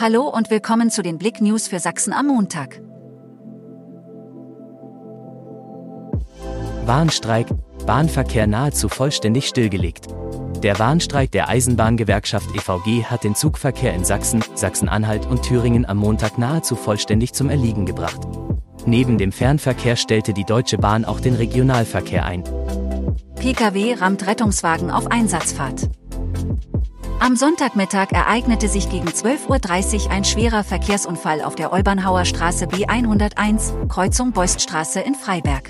Hallo und willkommen zu den Blick News für Sachsen am Montag. Warnstreik, Bahnverkehr nahezu vollständig stillgelegt. Der Warnstreik der Eisenbahngewerkschaft EVG hat den Zugverkehr in Sachsen, Sachsen-Anhalt und Thüringen am Montag nahezu vollständig zum Erliegen gebracht. Neben dem Fernverkehr stellte die Deutsche Bahn auch den Regionalverkehr ein. Pkw rammt Rettungswagen auf Einsatzfahrt. Am Sonntagmittag ereignete sich gegen 12.30 Uhr ein schwerer Verkehrsunfall auf der Olbernhauer Straße B101, Kreuzung Beuststraße in Freiberg.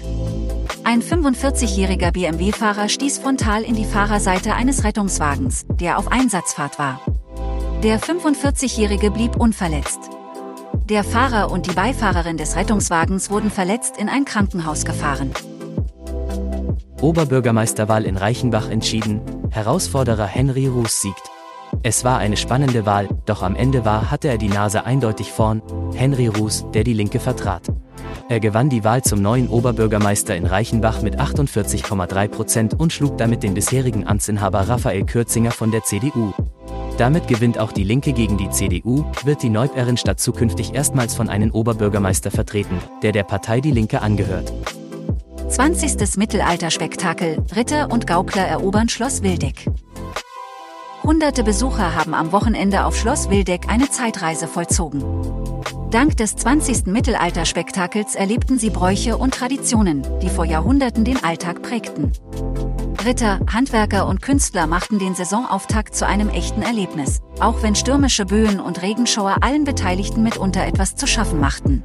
Ein 45-jähriger BMW-Fahrer stieß frontal in die Fahrerseite eines Rettungswagens, der auf Einsatzfahrt war. Der 45-jährige blieb unverletzt. Der Fahrer und die Beifahrerin des Rettungswagens wurden verletzt in ein Krankenhaus gefahren. Oberbürgermeisterwahl in Reichenbach entschieden, Herausforderer Henry Ruß siegt. Es war eine spannende Wahl, doch am Ende war hatte er die Nase eindeutig vorn, Henry Ruß, der die Linke vertrat. Er gewann die Wahl zum neuen Oberbürgermeister in Reichenbach mit 48,3 Prozent und schlug damit den bisherigen Amtsinhaber Raphael Kürzinger von der CDU. Damit gewinnt auch die Linke gegen die CDU, wird die Neuberinstadt zukünftig erstmals von einem Oberbürgermeister vertreten, der der Partei Die Linke angehört. 20. Mittelalterspektakel, Ritter und Gaukler erobern Schloss Wildeck. Hunderte Besucher haben am Wochenende auf Schloss Wildeck eine Zeitreise vollzogen. Dank des 20. Mittelalterspektakels erlebten sie Bräuche und Traditionen, die vor Jahrhunderten den Alltag prägten. Ritter, Handwerker und Künstler machten den Saisonauftakt zu einem echten Erlebnis, auch wenn stürmische Böen und Regenschauer allen Beteiligten mitunter etwas zu schaffen machten.